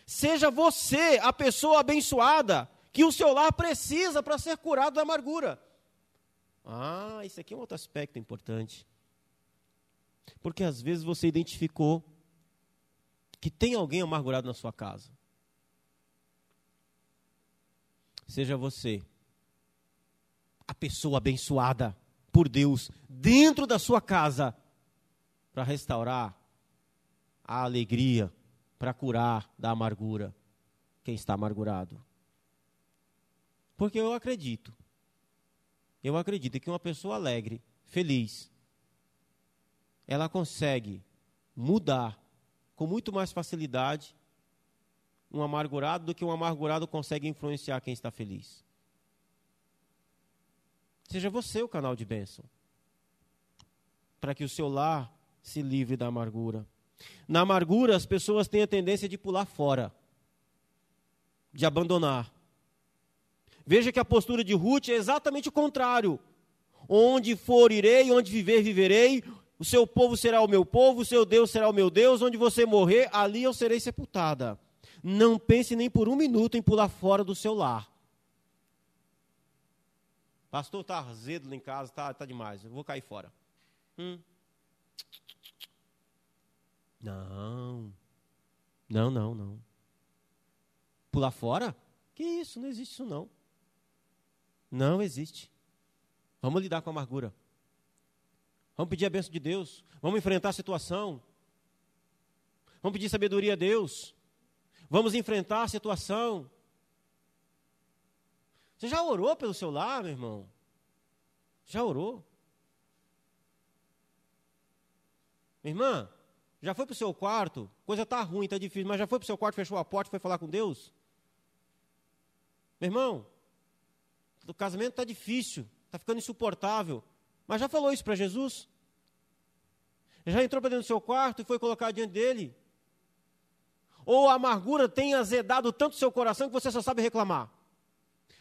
seja você a pessoa abençoada que o seu lar precisa para ser curado da amargura. Ah, isso aqui é um outro aspecto importante. Porque às vezes você identificou que tem alguém amargurado na sua casa. Seja você a pessoa abençoada por Deus dentro da sua casa para restaurar a alegria, para curar da amargura quem está amargurado. Porque eu acredito, eu acredito que uma pessoa alegre, feliz, ela consegue mudar com muito mais facilidade um amargurado do que um amargurado consegue influenciar quem está feliz. Seja você o canal de bênção. Para que o seu lar se livre da amargura. Na amargura, as pessoas têm a tendência de pular fora, de abandonar. Veja que a postura de Ruth é exatamente o contrário. Onde for irei, onde viver viverei, o seu povo será o meu povo, o seu Deus será o meu Deus, onde você morrer, ali eu serei sepultada. Não pense nem por um minuto em pular fora do seu lar. Pastor, está azedo lá em casa, está tá demais, eu vou cair fora. Hum. Não. Não, não, não. Pular fora? Que isso? Não existe isso não. Não existe. Vamos lidar com a amargura. Vamos pedir a bênção de Deus. Vamos enfrentar a situação. Vamos pedir sabedoria a Deus. Vamos enfrentar a situação. Você já orou pelo seu lar, meu irmão? Já orou? Minha irmã, já foi para o seu quarto? Coisa está ruim, está difícil, mas já foi para o seu quarto, fechou a porta, foi falar com Deus? Meu irmão, o casamento está difícil, está ficando insuportável. Mas já falou isso para Jesus? Já entrou para dentro do seu quarto e foi colocar diante dele? Ou a amargura tem azedado tanto o seu coração que você só sabe reclamar?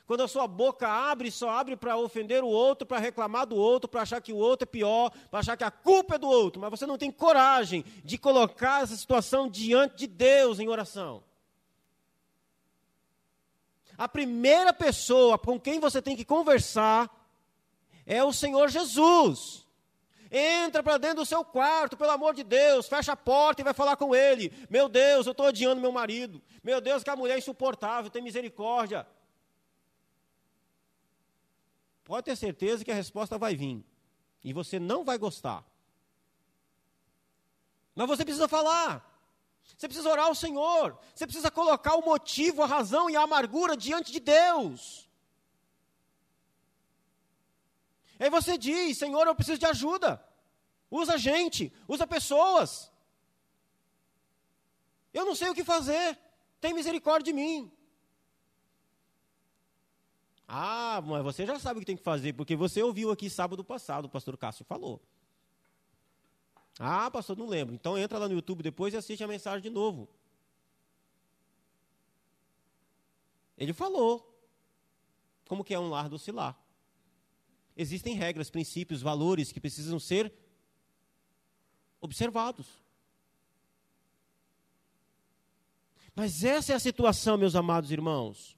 Quando a sua boca abre, só abre para ofender o outro, para reclamar do outro, para achar que o outro é pior, para achar que a culpa é do outro, mas você não tem coragem de colocar essa situação diante de Deus em oração. A primeira pessoa com quem você tem que conversar é o Senhor Jesus. Entra para dentro do seu quarto, pelo amor de Deus, fecha a porta e vai falar com ele. Meu Deus, eu estou odiando meu marido. Meu Deus, que a mulher é insuportável, tem misericórdia. Pode ter certeza que a resposta vai vir. E você não vai gostar. Mas você precisa falar. Você precisa orar ao Senhor. Você precisa colocar o motivo, a razão e a amargura diante de Deus. Aí você diz: Senhor, eu preciso de ajuda. Usa gente, usa pessoas. Eu não sei o que fazer. Tem misericórdia de mim. Ah, mas você já sabe o que tem que fazer, porque você ouviu aqui sábado passado, o pastor Cássio falou. Ah, pastor, não lembro. Então entra lá no YouTube depois e assiste a mensagem de novo. Ele falou como que é um lar docilar. Existem regras, princípios, valores que precisam ser observados. Mas essa é a situação, meus amados irmãos.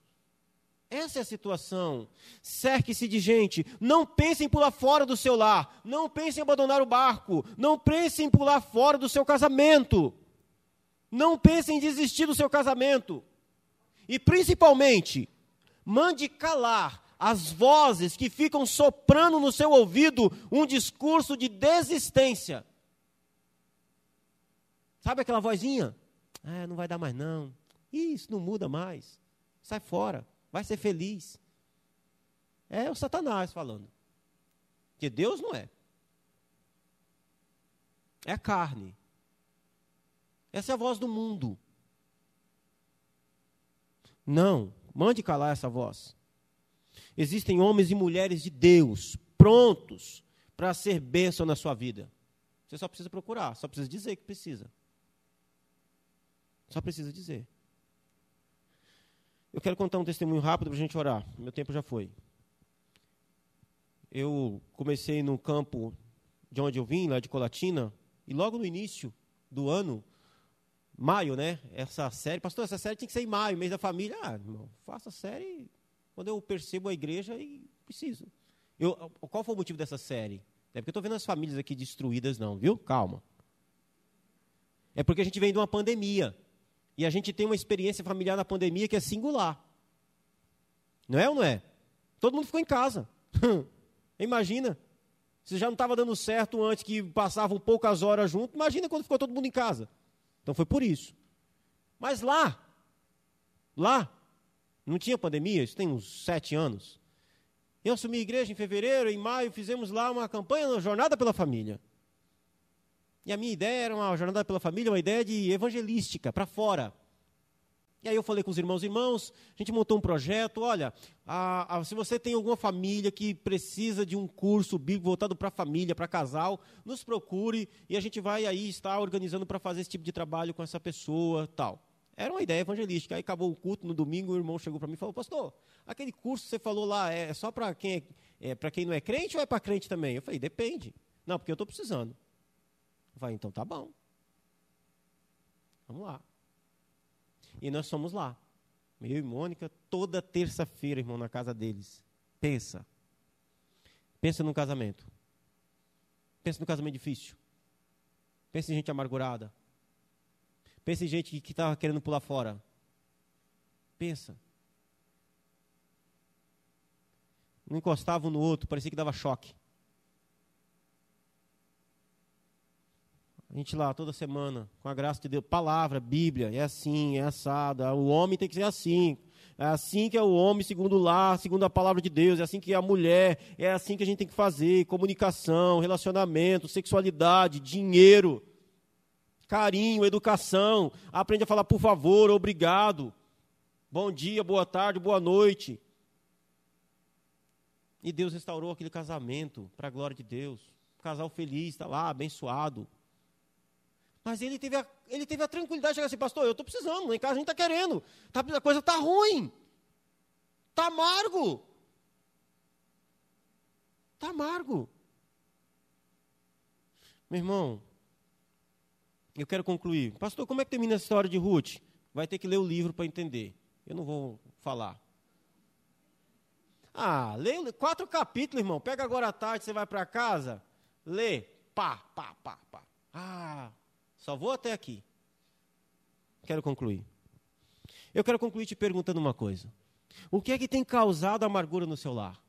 Essa é a situação. Cerque-se de gente. Não pense em pular fora do seu lar. Não pense em abandonar o barco. Não pense em pular fora do seu casamento. Não pense em desistir do seu casamento. E principalmente, mande calar as vozes que ficam soprando no seu ouvido um discurso de desistência. Sabe aquela vozinha? Ah, não vai dar mais não. Isso não muda mais. Sai fora vai ser feliz. É o Satanás falando. Que Deus não é. É a carne. Essa é a voz do mundo. Não, mande calar essa voz. Existem homens e mulheres de Deus prontos para ser bênção na sua vida. Você só precisa procurar, só precisa dizer que precisa. Só precisa dizer. Eu quero contar um testemunho rápido para a gente orar. Meu tempo já foi. Eu comecei no campo de onde eu vim, lá de Colatina, e logo no início do ano, maio, né? Essa série, pastor, essa série tinha que ser em maio, mês da família. Ah, irmão, faça a série quando eu percebo a igreja e preciso. Eu, qual foi o motivo dessa série? É porque eu estou vendo as famílias aqui destruídas, não, viu? Calma. É porque a gente vem de uma pandemia. E a gente tem uma experiência familiar na pandemia que é singular. Não é ou não é? Todo mundo ficou em casa. [LAUGHS] Imagina. Se já não estava dando certo antes que passavam poucas horas juntos, imagina quando ficou todo mundo em casa. Então foi por isso. Mas lá, lá, não tinha pandemia, isso tem uns sete anos. Eu assumi a igreja em fevereiro, em maio, fizemos lá uma campanha, uma jornada pela família. E a minha ideia era uma jornada pela família, uma ideia de evangelística, para fora. E aí eu falei com os irmãos, irmãos, a gente montou um projeto, olha, a, a, se você tem alguma família que precisa de um curso bíblico voltado para família, para casal, nos procure e a gente vai aí estar organizando para fazer esse tipo de trabalho com essa pessoa, tal. Era uma ideia evangelística. Aí acabou o culto no domingo, o irmão chegou para mim e falou, pastor, aquele curso que você falou lá é só para quem, é, é para quem não é crente ou é para crente também? Eu falei, depende. Não, porque eu estou precisando. Vai, então tá bom. Vamos lá. E nós fomos lá. Eu e Mônica, toda terça-feira, irmão, na casa deles. Pensa. Pensa num casamento. Pensa num casamento difícil. Pensa em gente amargurada. Pensa em gente que estava querendo pular fora. Pensa. Não encostava um no outro, parecia que dava choque. A gente lá toda semana, com a graça de Deus, palavra, Bíblia, é assim, é assado. O homem tem que ser assim. É assim que é o homem, segundo o lar, segundo a palavra de Deus. É assim que é a mulher. É assim que a gente tem que fazer. Comunicação, relacionamento, sexualidade, dinheiro, carinho, educação. Aprende a falar por favor, obrigado. Bom dia, boa tarde, boa noite. E Deus restaurou aquele casamento para a glória de Deus. Casal feliz, está lá, abençoado. Mas ele teve a, ele teve a tranquilidade de chegar assim, pastor, eu estou precisando, em casa a gente está querendo. Tá, a coisa está ruim. Está amargo. Está amargo. Meu irmão, eu quero concluir. Pastor, como é que termina a história de Ruth? Vai ter que ler o livro para entender. Eu não vou falar. Ah, lê quatro capítulos, irmão. Pega agora à tarde, você vai para casa, lê, pá, pá, pá, pá. Ah, só vou até aqui. Quero concluir. Eu quero concluir te perguntando uma coisa. O que é que tem causado amargura no seu lar?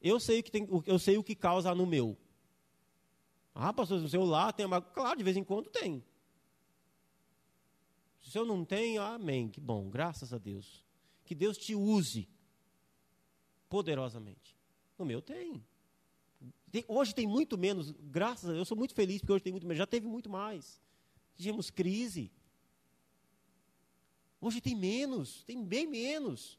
Eu sei, que tem, eu sei o que causa no meu. Ah, pastor, no seu lar tem amargura. Claro, de vez em quando tem. Se eu não tenho, amém. Que bom, graças a Deus. Que Deus te use poderosamente. No meu tem. Tem. Hoje tem muito menos, graças a Deus, eu sou muito feliz porque hoje tem muito menos. Já teve muito mais. Tivemos crise. Hoje tem menos, tem bem menos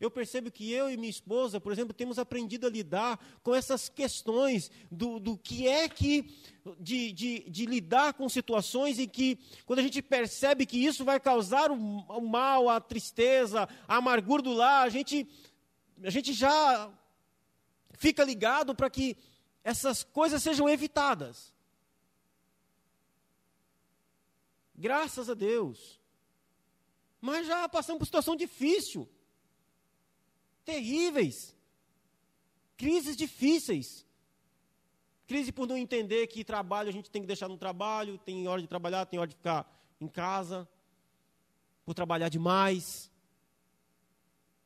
eu percebo que eu e minha esposa, por exemplo, temos aprendido a lidar com essas questões do, do que é que, de, de, de, lidar com situações em que, quando a gente percebe que isso vai causar o, o mal, a tristeza, a amargura do lar, a gente, a gente já fica ligado para que essas coisas sejam evitadas. Graças a Deus. Mas já passamos por situação difícil terríveis, crises difíceis. Crise por não entender que trabalho a gente tem que deixar no trabalho, tem hora de trabalhar, tem hora de ficar em casa, por trabalhar demais.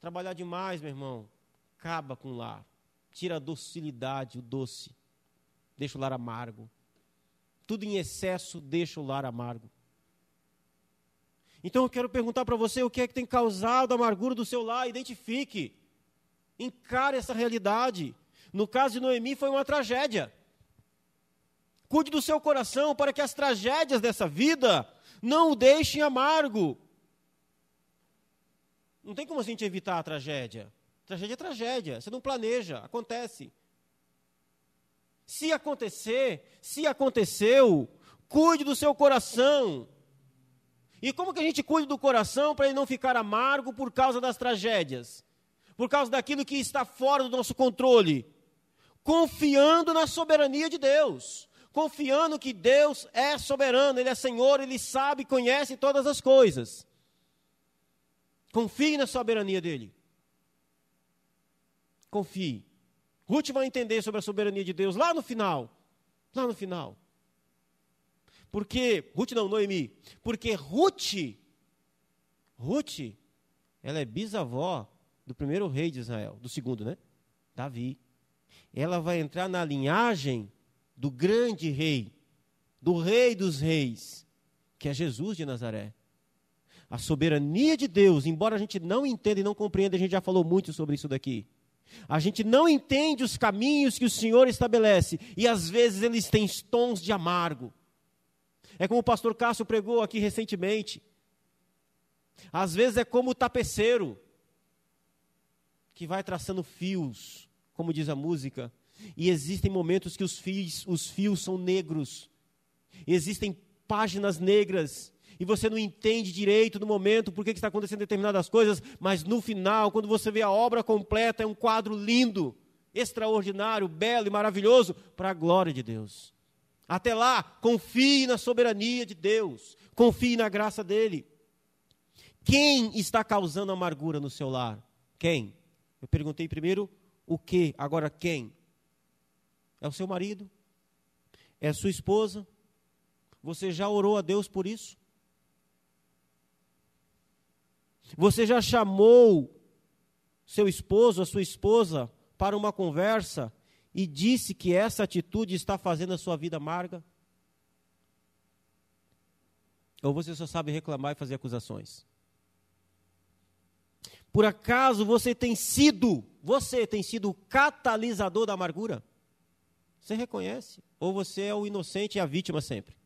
Trabalhar demais, meu irmão, acaba com o lar, tira a docilidade, o doce, deixa o lar amargo. Tudo em excesso deixa o lar amargo. Então eu quero perguntar para você o que é que tem causado a amargura do seu lar, identifique. Encare essa realidade. No caso de Noemi, foi uma tragédia. Cuide do seu coração para que as tragédias dessa vida não o deixem amargo. Não tem como a gente evitar a tragédia. Tragédia é tragédia. Você não planeja, acontece. Se acontecer, se aconteceu, cuide do seu coração. E como que a gente cuida do coração para ele não ficar amargo por causa das tragédias? por causa daquilo que está fora do nosso controle, confiando na soberania de Deus, confiando que Deus é soberano, Ele é Senhor, Ele sabe, conhece todas as coisas. Confie na soberania dEle. Confie. Ruth vai entender sobre a soberania de Deus lá no final. Lá no final. Porque, Ruth não, Noemi. Porque Ruth, Ruth, ela é bisavó do primeiro rei de Israel, do segundo, né? Davi. Ela vai entrar na linhagem do grande rei, do rei dos reis, que é Jesus de Nazaré. A soberania de Deus, embora a gente não entenda e não compreenda, a gente já falou muito sobre isso daqui. A gente não entende os caminhos que o Senhor estabelece e às vezes eles têm tons de amargo. É como o pastor Cássio pregou aqui recentemente. Às vezes é como o tapeceiro que vai traçando fios, como diz a música, e existem momentos que os fios, os fios são negros, existem páginas negras, e você não entende direito no momento por que está acontecendo determinadas coisas, mas no final, quando você vê a obra completa, é um quadro lindo, extraordinário, belo e maravilhoso, para a glória de Deus. Até lá, confie na soberania de Deus, confie na graça dEle. Quem está causando amargura no seu lar? Quem? Eu perguntei primeiro o que, agora quem? É o seu marido? É a sua esposa? Você já orou a Deus por isso? Você já chamou seu esposo, a sua esposa, para uma conversa e disse que essa atitude está fazendo a sua vida amarga? Ou você só sabe reclamar e fazer acusações? Por acaso você tem sido, você tem sido o catalisador da amargura? Você reconhece? Ou você é o inocente e a vítima sempre?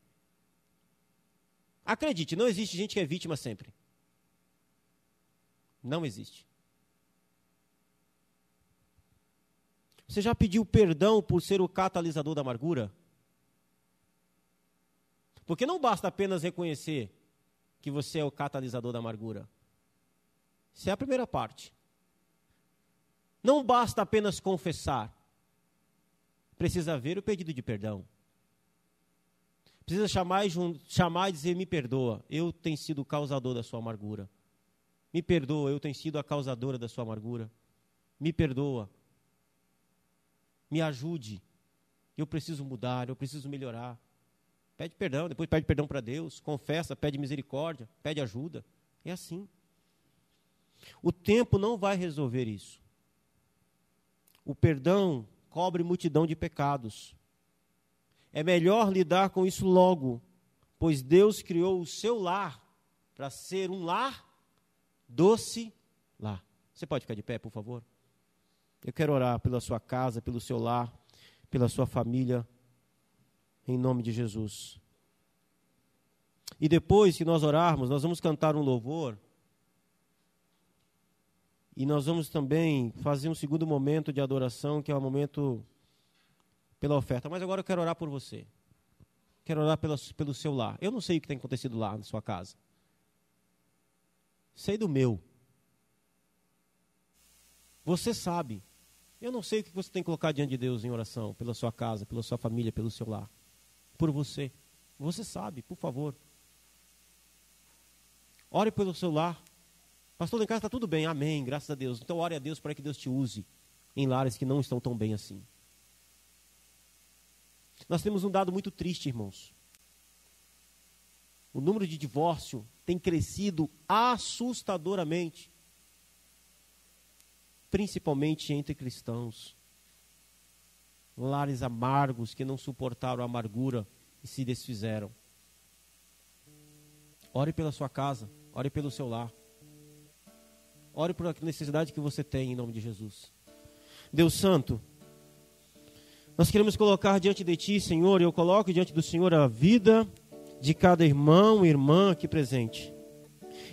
Acredite, não existe gente que é vítima sempre. Não existe. Você já pediu perdão por ser o catalisador da amargura? Porque não basta apenas reconhecer que você é o catalisador da amargura. Isso é a primeira parte. Não basta apenas confessar. Precisa ver o pedido de perdão. Precisa chamar e, chamar e dizer: Me perdoa, eu tenho sido o causador da sua amargura. Me perdoa, eu tenho sido a causadora da sua amargura. Me perdoa. Me ajude. Eu preciso mudar, eu preciso melhorar. Pede perdão, depois pede perdão para Deus, confessa, pede misericórdia, pede ajuda. É assim. O tempo não vai resolver isso. O perdão cobre multidão de pecados. É melhor lidar com isso logo, pois Deus criou o seu lar para ser um lar doce lar. Você pode ficar de pé, por favor? Eu quero orar pela sua casa, pelo seu lar, pela sua família, em nome de Jesus. E depois que nós orarmos, nós vamos cantar um louvor. E nós vamos também fazer um segundo momento de adoração, que é o momento pela oferta. Mas agora eu quero orar por você. Quero orar pela, pelo seu lar. Eu não sei o que tem acontecido lá na sua casa. Sei do meu. Você sabe. Eu não sei o que você tem que colocar diante de Deus em oração, pela sua casa, pela sua família, pelo seu lar. Por você. Você sabe, por favor. Ore pelo seu lar. Pastor, em casa está tudo bem, amém, graças a Deus. Então ore a Deus para que Deus te use em lares que não estão tão bem assim. Nós temos um dado muito triste, irmãos. O número de divórcio tem crescido assustadoramente, principalmente entre cristãos. Lares amargos que não suportaram a amargura e se desfizeram. Ore pela sua casa, ore pelo seu lar. Ore por a necessidade que você tem em nome de Jesus. Deus Santo, nós queremos colocar diante de Ti, Senhor, eu coloco diante do Senhor a vida de cada irmão e irmã aqui presente.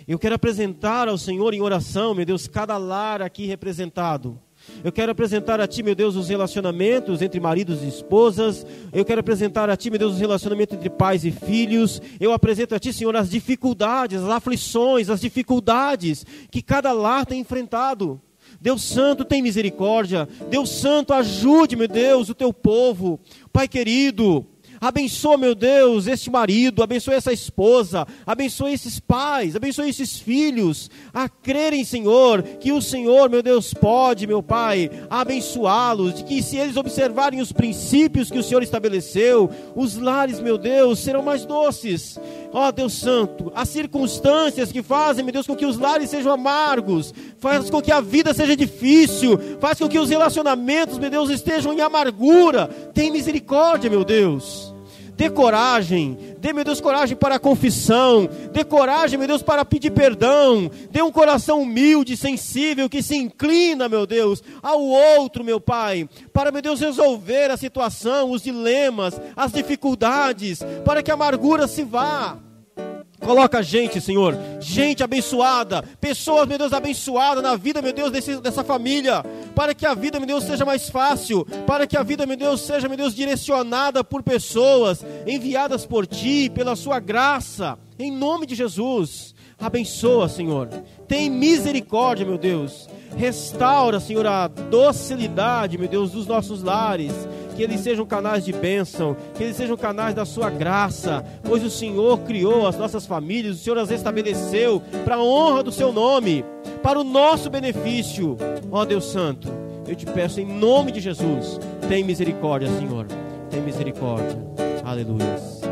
Eu quero apresentar ao Senhor em oração, meu Deus, cada lar aqui representado. Eu quero apresentar a Ti, meu Deus, os relacionamentos entre maridos e esposas. Eu quero apresentar a Ti, meu Deus, os relacionamentos entre pais e filhos. Eu apresento a Ti, Senhor, as dificuldades, as aflições, as dificuldades que cada lar tem enfrentado. Deus Santo, tem misericórdia. Deus Santo, ajude, meu Deus, o teu povo. Pai querido, Abençoa, meu Deus, este marido, abençoa essa esposa, abençoa esses pais, abençoa esses filhos, a crerem, Senhor, que o Senhor, meu Deus, pode, meu Pai, abençoá-los, de que se eles observarem os princípios que o Senhor estabeleceu, os lares, meu Deus, serão mais doces. Ó oh, Deus Santo, as circunstâncias que fazem, meu Deus, com que os lares sejam amargos, faz com que a vida seja difícil, faz com que os relacionamentos, meu Deus, estejam em amargura. Tem misericórdia, meu Deus. Dê coragem, dê, meu Deus, coragem para a confissão, dê coragem, meu Deus, para pedir perdão, dê um coração humilde, sensível, que se inclina, meu Deus, ao outro, meu Pai, para, meu Deus, resolver a situação, os dilemas, as dificuldades, para que a amargura se vá. Coloca gente, Senhor, gente abençoada, pessoas, meu Deus, abençoadas na vida, meu Deus, desse, dessa família, para que a vida, meu Deus, seja mais fácil, para que a vida, meu Deus, seja, meu Deus, direcionada por pessoas enviadas por Ti, pela Sua graça, em nome de Jesus. Abençoa, Senhor, tem misericórdia, meu Deus, restaura, Senhor, a docilidade, meu Deus, dos nossos lares que eles sejam canais de bênção, que eles sejam canais da sua graça, pois o Senhor criou as nossas famílias, o Senhor as estabeleceu para a honra do seu nome, para o nosso benefício. Ó Deus Santo, eu te peço em nome de Jesus, tem misericórdia, Senhor, tem misericórdia. Aleluia.